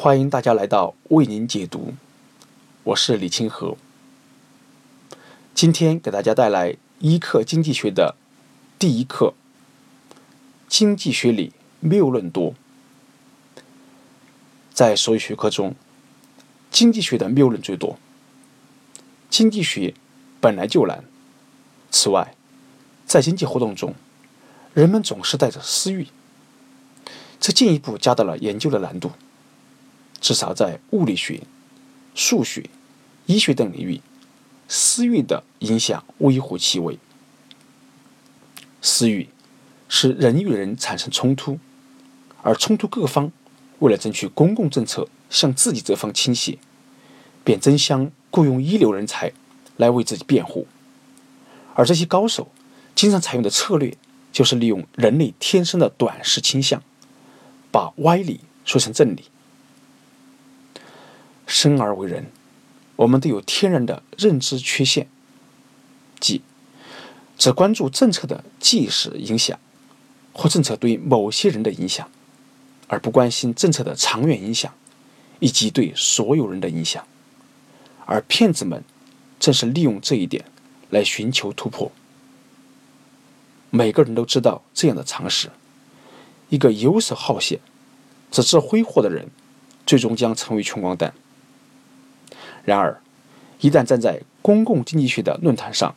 欢迎大家来到为您解读，我是李清河。今天给大家带来一课经济学的第一课：经济学里谬论多。在所有学科中，经济学的谬论最多。经济学本来就难，此外，在经济活动中，人们总是带着私欲，这进一步加大了研究的难度。至少在物理学、数学、医学等领域，私欲的影响微乎其微。私欲使人与人产生冲突，而冲突各方。为了争取公共政策向自己这方倾斜，便争相雇佣一流人才来为自己辩护，而这些高手经常采用的策略就是利用人类天生的短视倾向，把歪理说成正理。生而为人，我们都有天然的认知缺陷，即只关注政策的即时影响，或政策对某些人的影响。而不关心政策的长远影响，以及对所有人的影响，而骗子们正是利用这一点来寻求突破。每个人都知道这样的常识：一个游手好闲、只知挥霍的人，最终将成为穷光蛋。然而，一旦站在公共经济学的论坛上，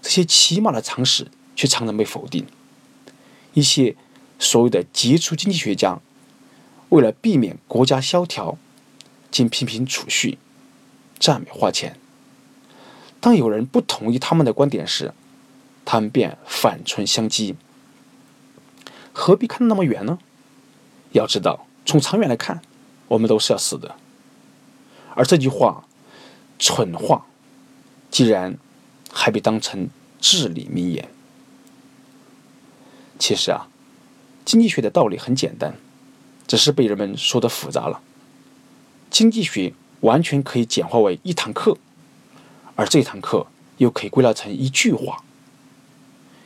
这些起码的常识却常常被否定。一些所谓的杰出经济学家。为了避免国家萧条，竟频频储蓄、赞美花钱。当有人不同意他们的观点时，他们便反唇相讥。何必看得那么远呢？要知道，从长远来看，我们都是要死的。而这句话，蠢话，既然还被当成至理名言。其实啊，经济学的道理很简单。只是被人们说的复杂了。经济学完全可以简化为一堂课，而这堂课又可以归纳成一句话。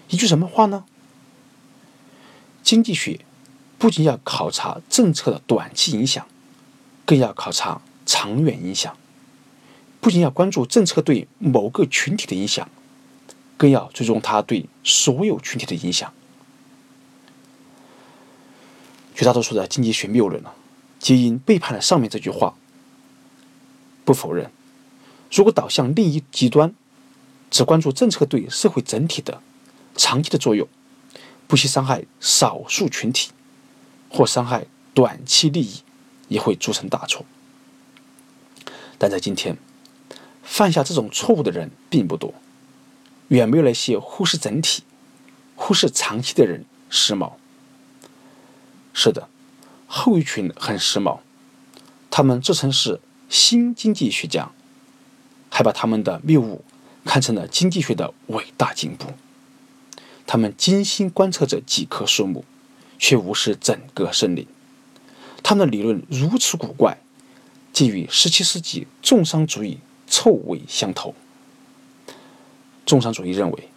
一句什么话呢？经济学不仅要考察政策的短期影响，更要考察长远影响；不仅要关注政策对某个群体的影响，更要追踪它对所有群体的影响。绝大多数的经济学谬论呢，皆因背叛了上面这句话。不否认，如果导向另一极端，只关注政策对社会整体的长期的作用，不惜伤害少数群体或伤害短期利益，也会铸成大错。但在今天，犯下这种错误的人并不多，远没有那些忽视整体、忽视长期的人时髦。是的，后一群很时髦，他们自称是新经济学家，还把他们的谬误看成了经济学的伟大进步。他们精心观测着几棵树木，却无视整个森林。他们的理论如此古怪，基于17世纪重商主义臭味相投。重商主义认为，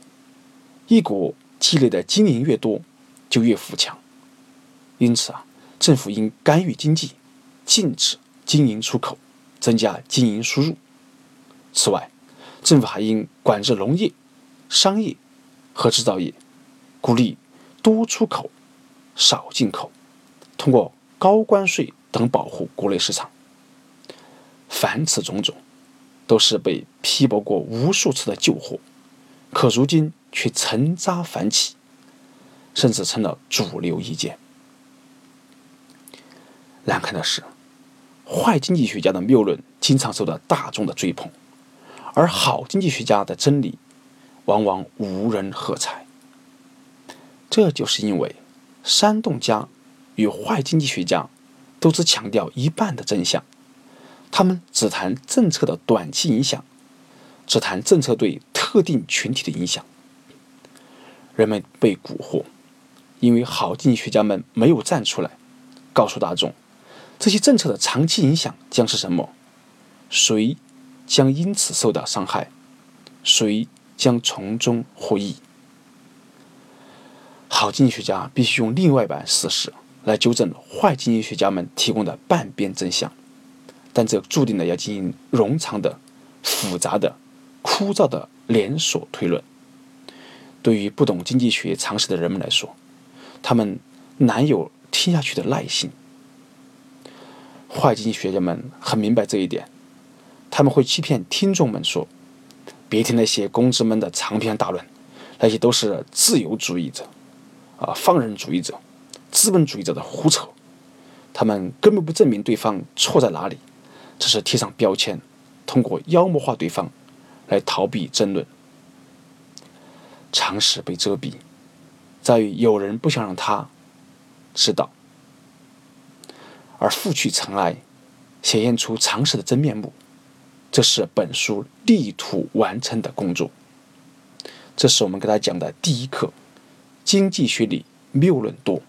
一国积累的金银越多，就越富强。因此啊，政府应干预经济，禁止金银出口，增加金银输入。此外，政府还应管制农业、商业和制造业，鼓励多出口、少进口，通过高关税等保护国内市场。凡此种种，都是被批驳过无数次的旧货，可如今却成渣繁起，甚至成了主流意见。难看的是，坏经济学家的谬论经常受到大众的追捧，而好经济学家的真理往往无人喝彩。这就是因为煽动家与坏经济学家都只强调一半的真相，他们只谈政策的短期影响，只谈政策对特定群体的影响。人们被蛊惑，因为好经济学家们没有站出来告诉大众。这些政策的长期影响将是什么？谁将因此受到伤害？谁将从中获益？好经济学家必须用另外一版事实来纠正坏经济学家们提供的半边真相，但这注定了要进行冗长的、复杂的、枯燥的连锁推论。对于不懂经济学常识的人们来说，他们难有听下去的耐心。坏经济学家们很明白这一点，他们会欺骗听众们说：“别听那些公知们的长篇大论，那些都是自由主义者，啊，放任主义者。”资本主义者的胡扯，他们根本不证明对方错在哪里，只是贴上标签，通过妖魔化对方来逃避争论。常识被遮蔽，在于有人不想让他知道，而复去尘埃，显现出常识的真面目，这是本书力图完成的工作。这是我们给大家讲的第一课：经济学里谬论多。